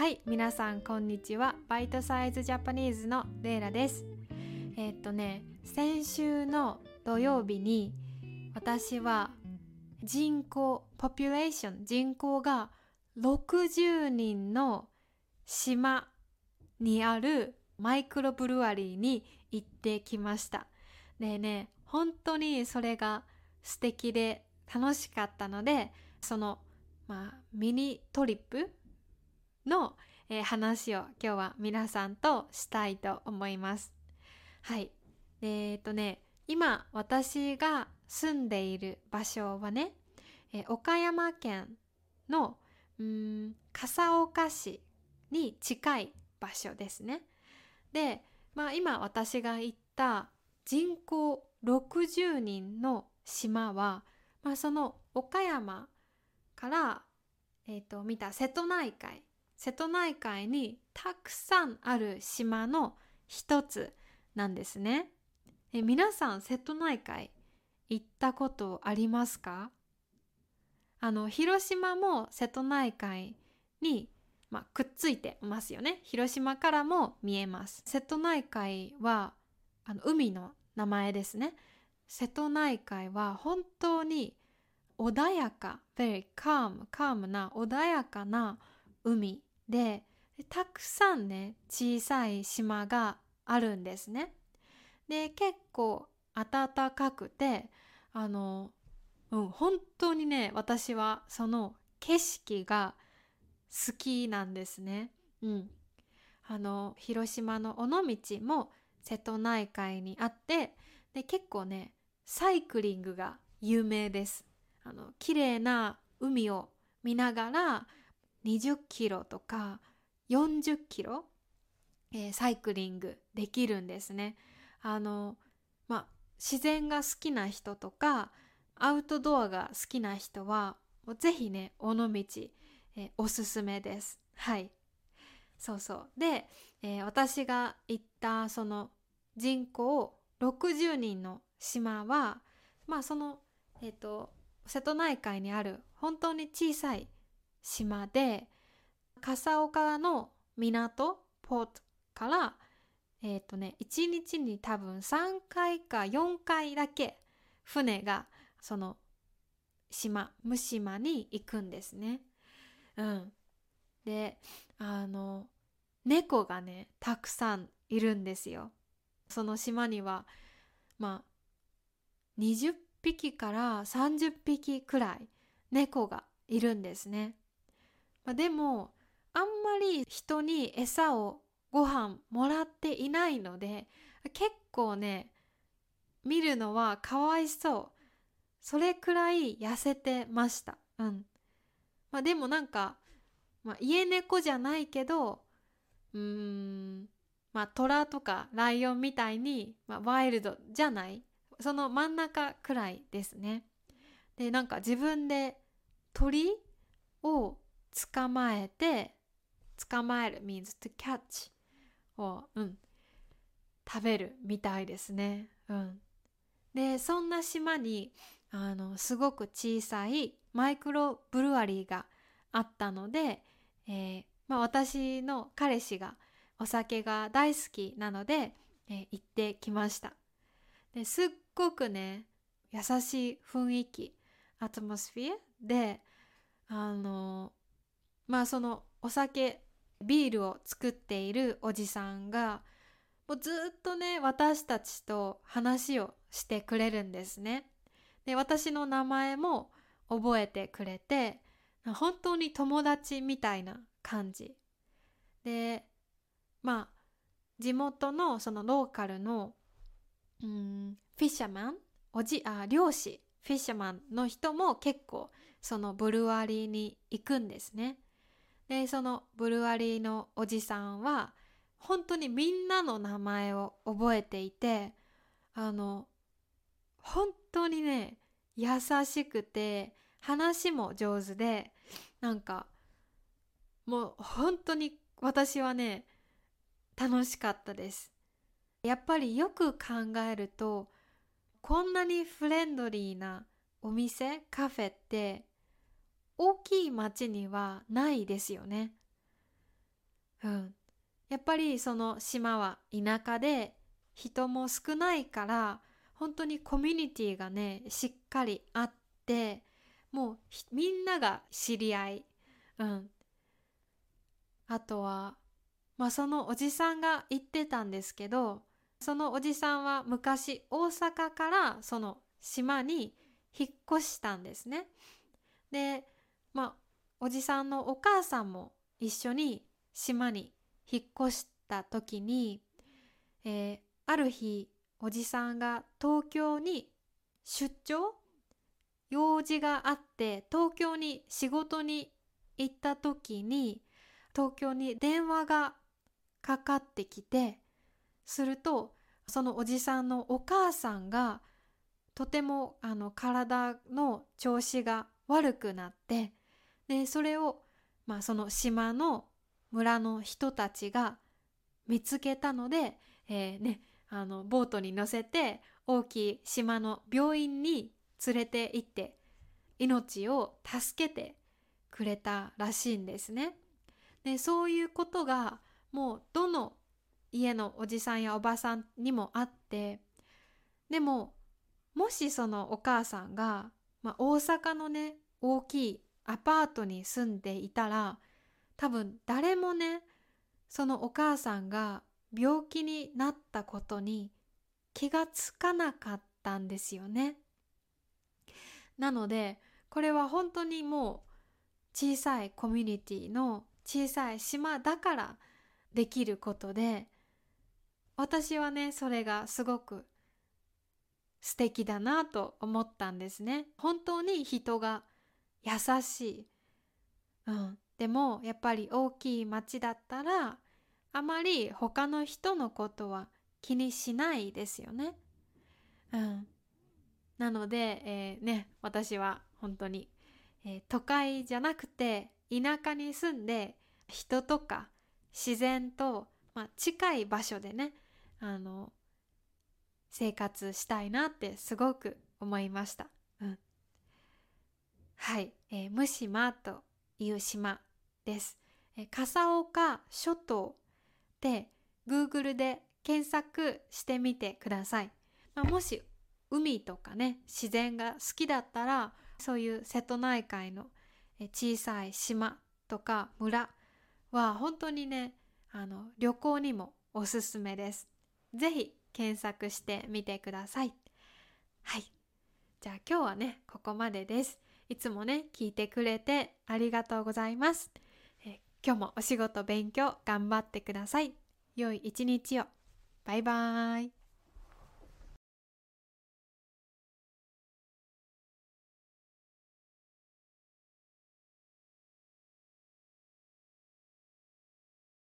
はい皆さんこんにちは。バイトサイズジャパニーズのレイラです。えー、っとね先週の土曜日に私は人口ポピュレーション人口が60人の島にあるマイクロブルワリーに行ってきました。でね本当にそれが素敵で楽しかったのでその、まあ、ミニトリップの、えー、話を今日は皆さんとしたいと思います。はい。えー、っとね、今私が住んでいる場所はね、えー、岡山県のうん笠岡市に近い場所ですね。で、まあ今私が行った人口60人の島は、まあ、その岡山から、えーと見た瀬戸内海瀬戸内海にたくさんある島の一つなんですね。え皆さん瀬戸内海行ったことありますか？あの広島も瀬戸内海に、まあ、くっついてますよね。広島からも見えます。瀬戸内海はあの海の名前ですね。瀬戸内海は本当に穏やか very calm calm な穏やかな海でたくさんね小さい島があるんですね。で結構暖かくてあのうん本当にね私はその景色が好きなんですね。うん、あの広島の尾道も瀬戸内海にあってで結構ねサイクリングが有名です。あの綺麗な海を見ながら20キロとか40キロ、えー、サイクリングできるんですね。あのまあ自然が好きな人とかアウトドアが好きな人はぜひね尾道、えー、おすすめです。はいそうそうで、えー、私が行ったその人口60人の島はまあそのえっ、ー、と瀬戸内海にある本当に小さい島で笠岡の港ポートからえっ、ー、とね1日に多分3回か4回だけ船がその島無島に行くんですね。うん、であの猫がねたくさんいるんですよ。その島にはまあ20匹から30匹くらい猫がいるんですね。まあ、でもあんまり人に餌をご飯もらっていないので結構ね見るのはかわいそう。それくらい痩せてました。うん。まあでもなんか、まあ、家猫じゃないけどうーんまあ虎とかライオンみたいに、まあ、ワイルドじゃない？その真ん中くらいですね。でなんか自分で鳥を捕まえて捕まえる means to catch を、うん、食べるみたいですね。うん、でそんな島にあのすごく小さいマイクロブルワリーがあったので、えーまあ、私の彼氏がお酒が大好きなので、えー、行ってきましたですっごくね優しい雰囲気アトモスフィアであのまあそのお酒ビールを作っているおじさんがもうずっとね私たちと話をしてくれるんですね。で私の名前も覚えてくれて本当に友達みたいな感じ。でまあ地元のそのローカルのうんフィッシャーマン？おじあ漁師フィッシャーマンの人も結構そのブルワリーに行くんですね。でそのブルワリーのおじさんは本当にみんなの名前を覚えていてあの本当にね優しくて話も上手でなんかもう本当に私はね楽しかったです。やっぱりよく考えるとこんなにフレンドリーなお店カフェって大きい町にはないですよね。うん、やっぱりその島は田舎で人も少ないから本当にコミュニティがねしっかりあってもうみんなが知り合い、うん、あとはまあそのおじさんが言ってたんですけどそのおじさんは昔大阪からその島に引っ越したんですね。でまあおじさんのお母さんも一緒に島に引っ越した時に、えー、ある日おじさんが東京に出張？用事があって東京に仕事に行った時に東京に電話がかかってきてするとそのおじさんのお母さんがとてもあの体の調子が悪くなってでそれを、まあ、その島の村の人たちが見つけたので、えー、ね、あのボートに乗せて大きい島の病院に連れて行って命を助けてくれたらしいんですね。でそういうことがもうどの家のおじさんやおばさんにもあってでももしそのお母さんが、まあ、大阪のね大きいアパートに住んでいたら多分誰もねそのお母さんが病気になったことに気がつかなかったんですよね。なのでこれは本当にもう小さいコミュニティの小さい島だからできることで私はねそれがすごく素敵だなと思ったんですね本当に人が優しい、うん、でもやっぱり大きい町だったらあまり他の人のことは気にしないですよね。うん、なので、えー、ね私は本当に、えー、都会じゃなくて田舎に住んで人とか自然と、まあ、近い場所でねあの生活したいなってすごく思いました。はい、えー、ムシマという島です。えー、笠岡諸島で Google で検索してみてください。まあ、もし海とかね自然が好きだったらそういう瀬戸内海の小さい島とか村は本当にねあの旅行にもおすすめです。ぜひ検索してみてください。はい。じゃあ今日はね、ここまでです。いつもね、聞いてくれてありがとうございます。え今日もお仕事勉強頑張ってください。良い一日を。バイバーイ。